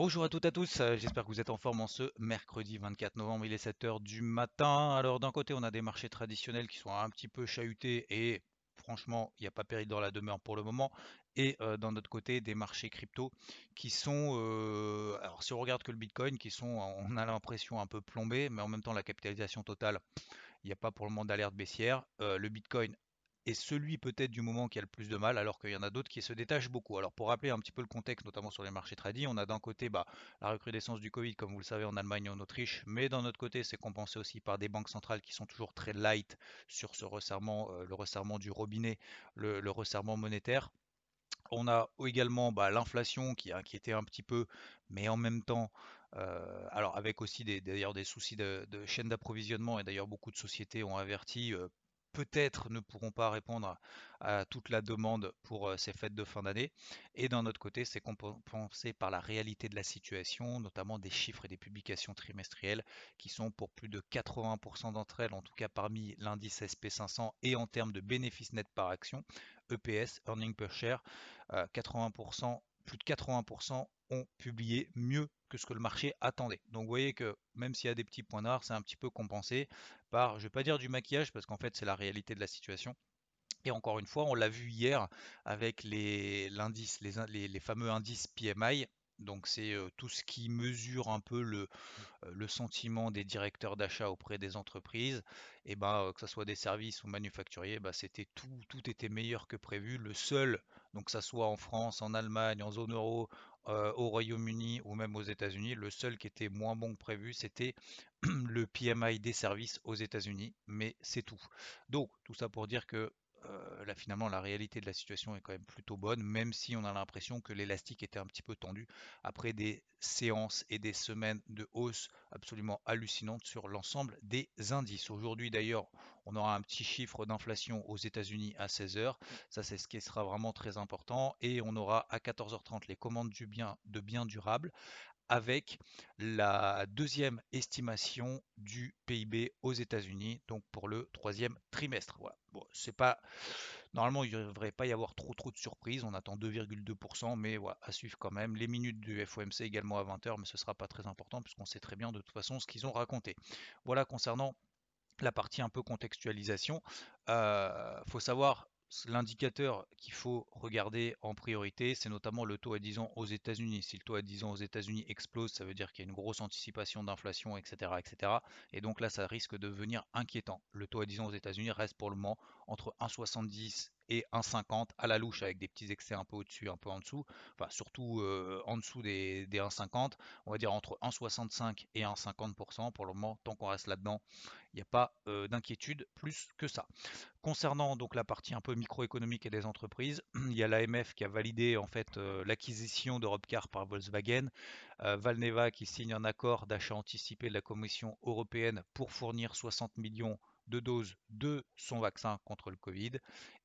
Bonjour à toutes et à tous, euh, j'espère que vous êtes en forme en ce mercredi 24 novembre, il est 7h du matin. Alors d'un côté on a des marchés traditionnels qui sont un petit peu chahutés et franchement il n'y a pas péril dans la demeure pour le moment. Et euh, d'un autre côté des marchés crypto qui sont, euh, alors si on regarde que le Bitcoin, qui sont, on a l'impression un peu plombés, mais en même temps la capitalisation totale, il n'y a pas pour le moment d'alerte baissière. le Bitcoin est celui peut-être du moment qui a le plus de mal, alors qu'il y en a d'autres qui se détachent beaucoup. Alors pour rappeler un petit peu le contexte, notamment sur les marchés tradis, on a d'un côté bah, la recrudescence du Covid, comme vous le savez, en Allemagne et en Autriche, mais d'un autre côté, c'est compensé aussi par des banques centrales qui sont toujours très light sur ce resserrement, euh, le resserrement du robinet, le, resserrement monétaire. On a également bah, l'inflation qui a inquiété un petit peu, mais en même temps, euh, alors avec aussi d'ailleurs des, soucis de, chaîne d'approvisionnement, et d'ailleurs beaucoup de sociétés ont averti euh, peut-être ne pourront pas répondre à toute la demande pour euh, ces fêtes de fin d'année. Et d'un autre côté, c'est compensé par la réalité de la situation, notamment des chiffres et des publications trimestrielles qui sont pour plus de 80% d'entre elles, en tout cas parmi l'indice SP500 et en termes de bénéfices nets par action, EPS, Earning Per Share, 80%, euh, plus de 80% ont publié mieux que ce que le marché attendait. Donc vous voyez que même s'il y a des petits points noirs, c'est un petit peu compensé par, je ne vais pas dire du maquillage, parce qu'en fait c'est la réalité de la situation. Et encore une fois, on l'a vu hier avec les, les, les, fameux indices PMI. Donc c'est euh, tout ce qui mesure un peu le, euh, le sentiment des directeurs d'achat auprès des entreprises. Et ben euh, que ce soit des services ou manufacturiers, bah, c'était tout, tout était meilleur que prévu. Le seul, donc que ça soit en France, en Allemagne, en zone euro, euh, au Royaume-Uni ou même aux États-Unis. Le seul qui était moins bon que prévu, c'était le PMI des services aux États-Unis, mais c'est tout. Donc, tout ça pour dire que finalement la réalité de la situation est quand même plutôt bonne, même si on a l'impression que l'élastique était un petit peu tendu après des séances et des semaines de hausse absolument hallucinantes sur l'ensemble des indices. Aujourd'hui d'ailleurs, on aura un petit chiffre d'inflation aux États-Unis à 16h, ça c'est ce qui sera vraiment très important, et on aura à 14h30 les commandes du bien, de biens durables avec la deuxième estimation du PIB aux États-Unis, donc pour le troisième trimestre. Bon, c'est pas normalement il ne devrait pas y avoir trop trop de surprises. On attend 2,2%, mais voilà, à suivre quand même. Les minutes du FOMC également à 20h, mais ce sera pas très important puisqu'on sait très bien de toute façon ce qu'ils ont raconté. Voilà concernant la partie un peu contextualisation. Il euh, faut savoir L'indicateur qu'il faut regarder en priorité, c'est notamment le taux à 10 ans aux États-Unis. Si le taux à 10 ans aux États-Unis explose, ça veut dire qu'il y a une grosse anticipation d'inflation, etc., etc. Et donc là, ça risque de devenir inquiétant. Le taux à 10 ans aux États-Unis reste pour le moment entre 1,70 et 1,50 à la louche avec des petits excès un peu au-dessus, un peu en dessous. Enfin, surtout euh, en dessous des, des 1,50. On va dire entre 1,65 et 1,50% pour le moment. Tant qu'on reste là-dedans, il n'y a pas euh, d'inquiétude plus que ça. Concernant donc la partie un peu microéconomique et des entreprises, il y a l'AMF qui a validé en fait euh, l'acquisition d'Europecar par Volkswagen, Valneva qui signe un accord d'achat anticipé de la Commission européenne pour fournir 60 millions de doses de son vaccin contre le Covid.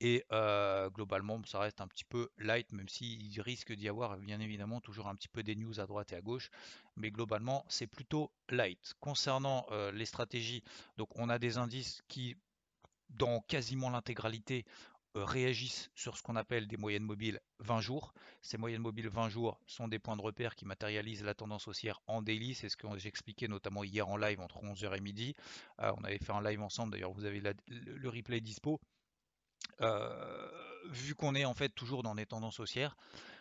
Et euh, globalement, ça reste un petit peu light, même s'il risque d'y avoir bien évidemment toujours un petit peu des news à droite et à gauche. Mais globalement, c'est plutôt light. Concernant euh, les stratégies, donc on a des indices qui, dans quasiment l'intégralité, réagissent sur ce qu'on appelle des moyennes mobiles 20 jours. Ces moyennes mobiles 20 jours sont des points de repère qui matérialisent la tendance haussière en daily. C'est ce que j'expliquais notamment hier en live entre 11h et midi. Euh, on avait fait un live ensemble, d'ailleurs vous avez le, replay dispo. Euh, vu qu'on est en fait toujours dans des tendances haussières,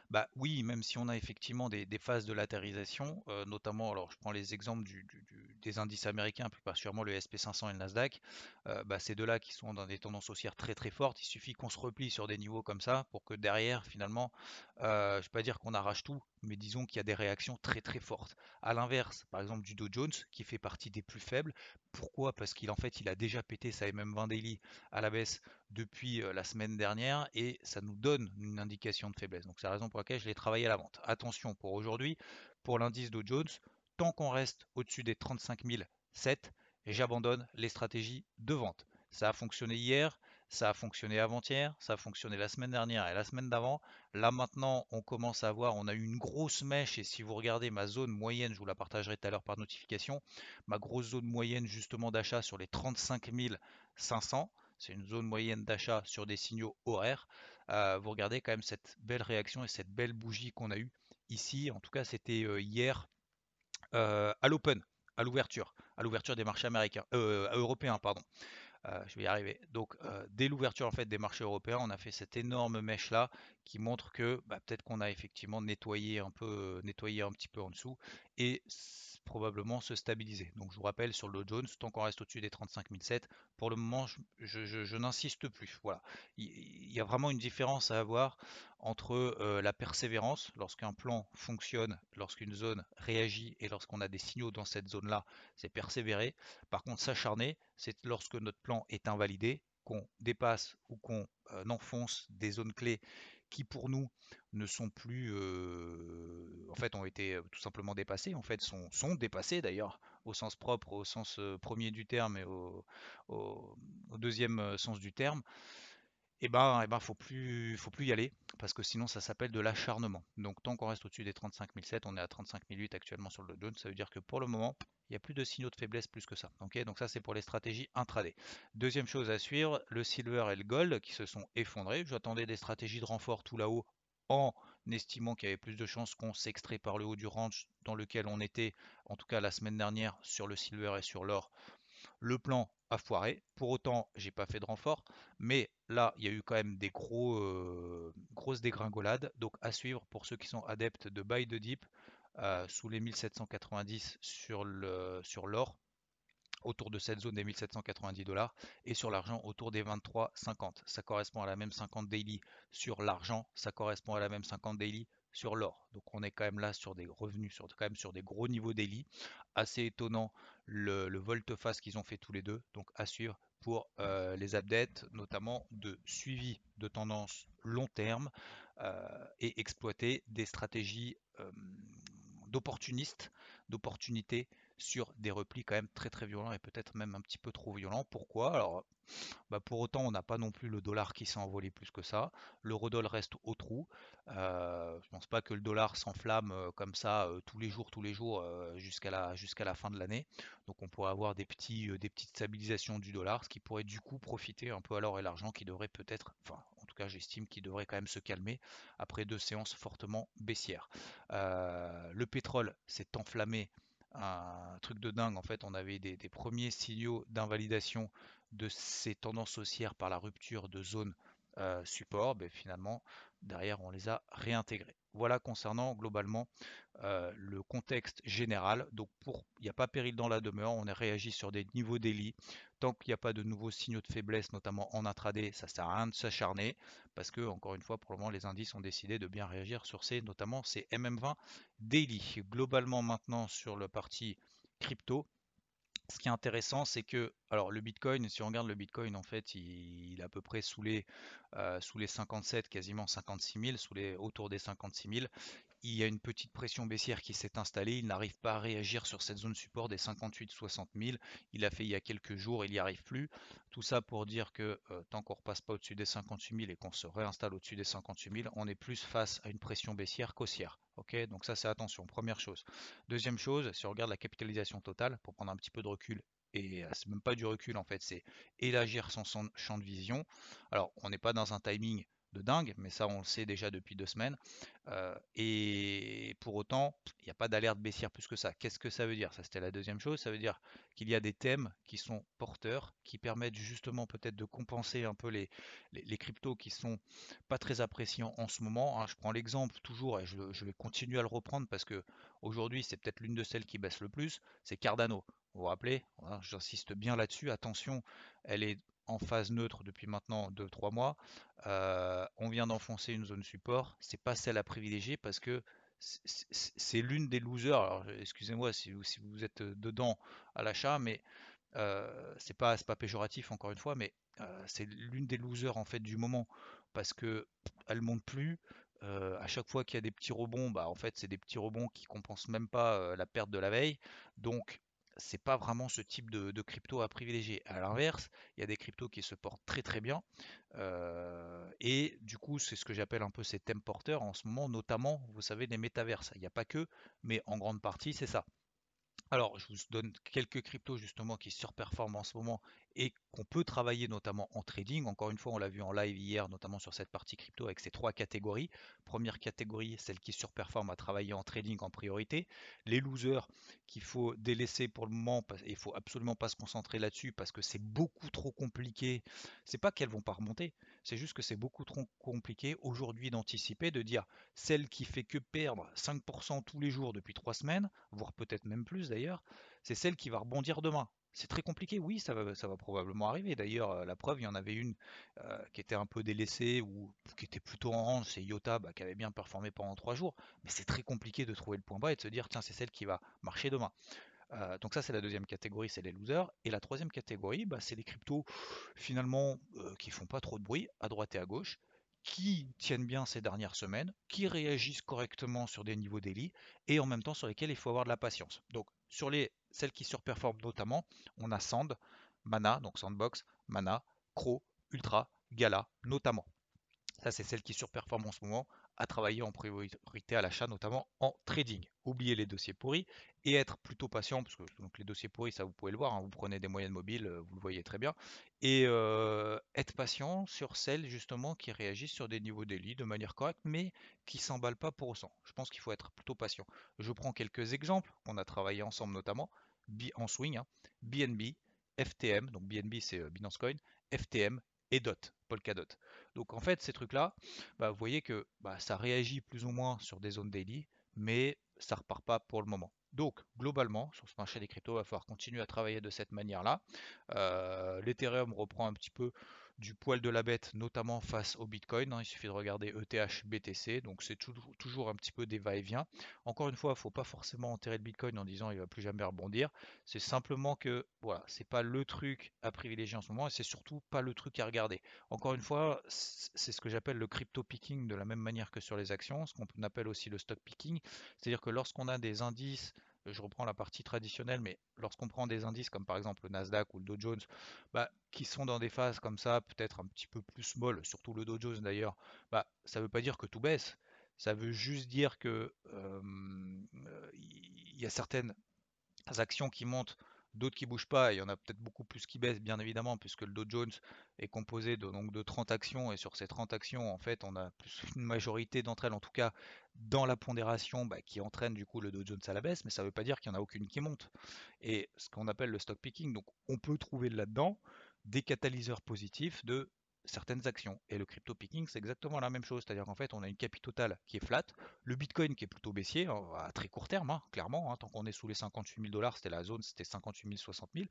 bah oui, même si on a effectivement des, phases de latérisation, euh, notamment, alors je prends les exemples des indices américains, plus particulièrement le SP500 et le Nasdaq, euh, bah, ces deux-là qui sont dans des tendances haussières très très fortes, il suffit qu'on se replie sur des niveaux comme ça pour que derrière, finalement, euh, je ne vais pas dire qu'on arrache tout, mais disons qu'il y a des réactions très très fortes. À l'inverse, par exemple du Dow Jones, qui fait partie des plus faibles, pourquoi? Parce qu'il en fait, il a déjà pété sa MM20 daily à la baisse depuis la semaine dernière et ça nous donne une indication de faiblesse. Donc c'est la raison pour laquelle je l'ai travaillé à la vente. Attention pour aujourd'hui, pour l'indice Dow Jones, tant qu'on reste au-dessus des 35 007, j'abandonne les stratégies de vente. Ça a fonctionné hier, ça a fonctionné avant-hier, ça a fonctionné la semaine dernière et la semaine d'avant. Là maintenant, on commence à voir, on a eu une grosse mèche et si vous regardez ma zone moyenne, je vous la partagerai tout à l'heure par notification, ma grosse zone moyenne justement d'achat sur les 35 500, c'est une zone moyenne d'achat sur des signaux horaires. Euh, vous regardez quand même cette belle réaction et cette belle bougie qu'on a eue ici. En tout cas, c'était euh, hier euh, à l'open, à l'ouverture, à l'ouverture des marchés américains, européens, pardon. Je vais y arriver. Donc, dès l'ouverture en fait des marchés européens, on a fait cette énorme mèche là qui montre que bah, peut-être qu'on a effectivement nettoyé un peu, nettoyé un petit peu en dessous et probablement se stabiliser. Donc je vous rappelle sur le Dow Jones, tant qu'on reste au-dessus des 35 007, pour le moment je, n'insiste plus. Voilà, il, y a vraiment une différence à avoir entre euh, la persévérance, lorsqu'un plan fonctionne, lorsqu'une zone réagit et lorsqu'on a des signaux dans cette zone-là, c'est persévérer. Par contre, s'acharner, c'est lorsque notre plan est invalidé, qu'on dépasse ou qu'on euh, enfonce des zones clés qui pour nous ne sont plus, en fait, ont été tout simplement dépassés, en fait, sont, sont dépassés d'ailleurs, au sens propre, au sens premier du terme et au, deuxième sens du terme. Eh ben, eh ben, faut plus, faut plus y aller parce que sinon ça s'appelle de l'acharnement. Donc tant qu'on reste au-dessus des 35 007, on est à 35 008 actuellement sur le Dow ça veut dire que pour le moment, il n'y a plus de signaux de faiblesse plus que ça. Donc ça c'est pour les stratégies intraday. Deuxième chose à suivre, le silver et le gold qui se sont effondrés. J'attendais des stratégies de renfort tout là-haut en estimant qu'il y avait plus de chances qu'on s'extrait par le haut du range dans lequel on était, en tout cas la semaine dernière, sur le silver et sur l'or. Le plan a foiré. Pour autant, j'ai pas fait de renfort, mais là, il y a eu quand même des gros, euh, grosses dégringolades. Donc à suivre pour ceux qui sont adeptes de buy de dip euh, sous les 1790 sur l'or autour de cette zone des 1790 dollars et sur l'argent autour des 23,50. Ça correspond à la même 50 daily sur l'argent, ça correspond à la même 50 daily sur l'or. Donc on est quand même là sur des revenus, sur, quand même sur des gros niveaux daily. Assez étonnant le, le volte-face qu'ils ont fait tous les deux. Donc à suivre pour euh, les updates, notamment de suivi de tendance long terme euh, et exploiter des stratégies euh, d'opportunistes, d'opportunités sur des replis quand même très très violents et peut-être même un petit peu trop violents. Pourquoi? Alors, bah pour autant, on n'a pas non plus le dollar qui s'est envolé plus que ça. L'eurodoll reste au trou. Euh, je pense pas que le dollar s'enflamme euh, comme ça euh, tous les jours, tous les jours jusqu'à la, fin de l'année. Donc on pourrait avoir des petites stabilisations du dollar, ce qui pourrait du coup profiter un peu à l'or et l'argent qui devrait peut-être, enfin en tout cas j'estime qu'il devrait quand même se calmer après deux séances fortement baissières. le pétrole s'est enflammé un truc de dingue. En fait, on avait des, premiers signaux d'invalidation de ces tendances haussières par la rupture de zone euh, support. Mais finalement, derrière, on les a réintégrés. Voilà concernant globalement euh, le contexte général. Donc, pour il n'y a pas péril dans la demeure, on a réagi sur des niveaux d'élite. Tant qu'il n'y a pas de nouveaux signaux de faiblesse, notamment en intraday, ça sert à rien de s'acharner parce que, encore une fois, pour le moment, les indices ont décidé de bien réagir sur ces, notamment ces MM20 daily. Globalement, maintenant, sur le parti crypto, ce qui est intéressant, c'est que, alors le Bitcoin, si on regarde le Bitcoin, en fait, il, est à peu près sous les, euh, sous les 57, quasiment 56 000, sous les, autour des 56 000 il y a une petite pression baissière qui s'est installée. Il n'arrive pas à réagir sur cette zone support des 58-60 000. Il a fait il y a quelques jours, il n'y arrive plus. Tout ça pour dire que euh, tant qu'on ne repasse pas au-dessus des 58 000 et qu'on se réinstalle au-dessus des 58 000, on est plus face à une pression baissière qu'haussière. Donc ça c'est attention, première chose. Deuxième chose, si on regarde la capitalisation totale, pour prendre un petit peu de recul, et euh, c'est même pas du recul en fait, c'est élargir son champ de vision. Alors on n'est pas dans un timing dingue, mais ça on le sait déjà depuis deux semaines. Euh, et pour autant, il n'y a pas d'alerte baissière plus que ça. Qu'est-ce que ça veut dire? Ça c'était la deuxième chose. Ça veut dire qu'il y a des thèmes qui sont porteurs, qui permettent justement peut-être de compenser un peu les, les, cryptos qui sont pas très appréciants en ce moment. Hein. Je prends l'exemple toujours et je, vais continuer à le reprendre parce que aujourd'hui c'est peut-être l'une de celles qui baisse le plus, c'est Cardano. Vous vous rappelez, j'insiste bien là-dessus, attention, elle est en phase neutre depuis maintenant 2-3 mois. Euh, on vient d'enfoncer une zone support. C'est pas celle à privilégier parce que c'est l'une des losers. Alors excusez-moi si, vous êtes dedans à l'achat, mais euh, c'est pas, pas péjoratif encore une fois, mais c'est l'une des losers en fait du moment parce que elle monte plus. à chaque fois qu'il y a des petits rebonds, bah en fait c'est des petits rebonds qui compensent même pas la perte de la veille. Donc c'est pas vraiment ce type de, crypto à privilégier. À l'inverse, il y a des cryptos qui se portent très très bien. et du coup, c'est ce que j'appelle un peu ces thèmes porteurs en ce moment, notamment, vous savez, des métaverses. Il n'y a pas que, mais en grande partie, c'est ça. Alors, je vous donne quelques cryptos justement qui surperforment en ce moment et qu'on peut travailler notamment en trading. Encore une fois, on l'a vu en live hier, notamment sur cette partie crypto avec ces trois catégories. Première catégorie, celle qui surperforme à travailler en trading en priorité. Les losers qu'il faut délaisser pour le moment, il faut absolument pas se concentrer là-dessus parce que c'est beaucoup trop compliqué. C'est pas qu'elles vont pas remonter, c'est juste que c'est beaucoup trop compliqué aujourd'hui d'anticiper, de dire celle qui fait que perdre 5% tous les jours depuis trois semaines, voire peut-être même plus d'ailleurs, c'est celle qui va rebondir demain. C'est très compliqué, oui, ça va, probablement arriver. D'ailleurs, euh, la preuve, il y en avait une euh, qui était un peu délaissée ou qui était plutôt en range, c'est Iota bah, qui avait bien performé pendant trois jours. Mais c'est très compliqué de trouver le point bas et de se dire, tiens, c'est celle qui va marcher demain. Euh, donc ça, c'est la deuxième catégorie, c'est les losers. Et la troisième catégorie, bah, c'est les cryptos finalement qui font pas trop de bruit à droite et à gauche, qui tiennent bien ces dernières semaines, qui réagissent correctement sur des niveaux daily et en même temps sur lesquels il faut avoir de la patience. Donc sur les celles qui surperforment notamment, on a Sand, Mana, donc Sandbox, Mana, Crow, Ultra, Gala notamment. Ça, c'est celles qui surperforment en ce moment à travailler en priorité à l'achat, notamment en trading. Oubliez les dossiers pourris et être plutôt patient, parce que donc les dossiers pourris, ça vous pouvez le voir, hein, vous prenez des moyennes mobiles, euh, vous le voyez très bien, et euh, être patient sur celles justement qui réagissent sur des niveaux daily de manière correcte, mais qui s'emballent pas pour autant. Je pense qu'il faut être plutôt patient. Je prends quelques exemples qu'on a travaillé ensemble notamment en swing, BNB, hein. FTM, donc BNB c'est euh, Binance Coin, FTM et DOT, Polkadot. Donc en fait, ces trucs-là, bah, vous voyez que bah, ça réagit plus ou moins sur des zones daily, mais ça repart pas pour le moment. Donc globalement, sur ce marché des cryptos, il va falloir continuer à travailler de cette manière-là. Euh, L'Ethereum reprend un petit peu du poil de la bête, notamment face au Bitcoin. Hein. Il suffit de regarder ETH, BTC, donc c'est toujours, un petit peu des va-et-vient. Encore une fois, il ne faut pas forcément enterrer le Bitcoin en disant il va plus jamais rebondir. C'est simplement que voilà, c'est pas le truc à privilégier en ce moment et c'est surtout pas le truc à regarder. Encore une fois, c'est ce que j'appelle le crypto picking de la même manière que sur les actions, ce qu'on appelle aussi le stock picking, c'est-à-dire que lorsqu'on a des indices je reprends la partie traditionnelle, mais lorsqu'on prend des indices comme par exemple le Nasdaq ou le Dow Jones, bah, qui sont dans des phases comme ça, peut-être un petit peu plus small, surtout le Dow Jones d'ailleurs, bah, ça ne veut pas dire que tout baisse. Ça veut juste dire que il y a certaines actions qui montent d'autres qui bougent pas, il y en a peut-être beaucoup plus qui baissent, bien évidemment, puisque le Dow Jones est composé de, donc, de 30 actions, et sur ces 30 actions, en fait, on a plus une majorité d'entre elles, en tout cas, dans la pondération, bah, qui entraîne du coup le Dow Jones à la baisse, mais ça ne veut pas dire qu'il n'y en a aucune qui monte. Et ce qu'on appelle le stock picking, donc on peut trouver là-dedans des catalyseurs positifs de certaines actions. Et le crypto picking, c'est exactement la même chose. C'est-à-dire qu'en fait, on a une capitale totale qui est flat, le Bitcoin qui est plutôt baissier, hein, à très court terme, hein, clairement. Hein, tant qu'on est sous les 58 000 dollars, c'était la zone, c'était 58 000, 60 000.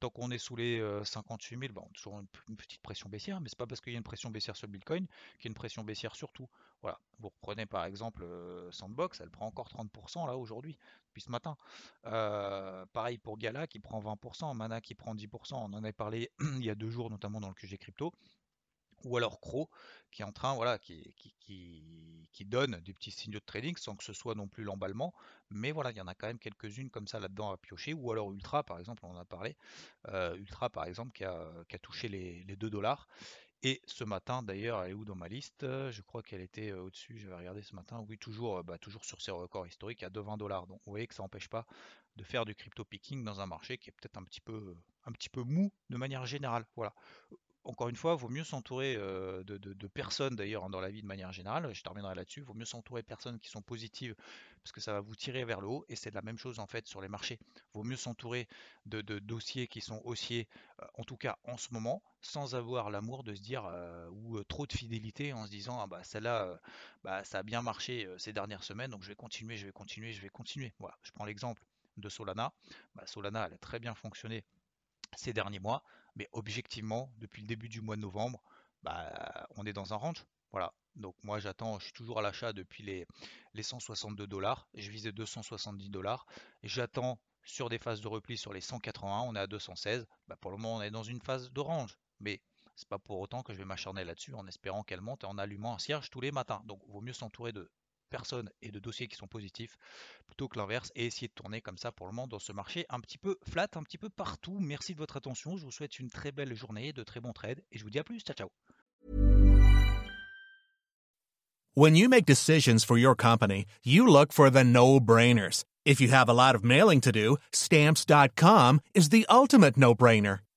Tant qu'on est sous les 58 000, on a toujours une, petite pression baissière, mais c'est pas parce qu'il y a une pression baissière sur le Bitcoin qu'il y a une pression baissière sur tout. Voilà. Vous reprenez par exemple euh, Sandbox, elle prend encore 30% là aujourd'hui, depuis ce matin. Euh, pareil pour Gala qui prend 20%, Mana qui prend 10%. On en avait parlé il y a deux jours, notamment dans le QG Crypto ou alors Crow, qui est en train, voilà, qui, donne des petits signaux de trading sans que ce soit non plus l'emballement. Mais voilà, il y en a quand même quelques-unes comme ça là-dedans à piocher. Ou alors Ultra, par exemple, on en a parlé. Euh, Ultra, par exemple, qui a, touché les, 2 dollars. Et ce matin, d'ailleurs, elle est où dans ma liste? Je crois qu'elle était euh, au-dessus, je vais regarder ce matin. Oui, toujours, euh, bah, toujours sur ses records historiques à 2,20 dollars. Donc vous voyez que ça n'empêche pas de faire du crypto picking dans un marché qui est peut-être un petit peu un petit peu mou de manière générale. Voilà encore une fois, vaut mieux s'entourer de, personnes d'ailleurs dans la vie de manière générale, je terminerai là-dessus, vaut mieux s'entourer de personnes qui sont positives parce que ça va vous tirer vers le haut et c'est la même chose en fait sur les marchés. Vaut mieux s'entourer de, dossiers qui sont haussiers, en tout cas en ce moment, sans avoir l'amour de se dire ou trop de fidélité en se disant ah bah celle-là bah, ça a bien marché ces dernières semaines donc je vais continuer, je vais continuer, je vais continuer. Je prends l'exemple de Solana. Bah, Solana elle a très bien fonctionné ces derniers mois. Mais objectivement, depuis le début du mois de novembre, bah, on est dans un range. Voilà. Donc moi j'attends, je suis toujours à l'achat depuis les, les 162 dollars. Je visais 270 dollars. J'attends sur des phases de repli sur les 181, on est à 216. Bah, pour le moment on est dans une phase de range. Mais c'est pas pour autant que je vais m'acharner là-dessus en espérant qu'elle monte et en allumant un cierge tous les matins. Donc, vaut mieux s'entourer de personnes et de dossiers qui sont positifs plutôt que l'inverse et essayer de tourner comme ça pour le moment dans ce marché un petit peu flat, un petit peu partout. Merci de votre attention. Je vous souhaite une très belle journée, de très bons trades et je vous dis à plus. Ciao, ciao. When you make decisions for your company, you look for the no-brainers. If you have a lot of mailing to do, stamps.com is the ultimate no-brainer.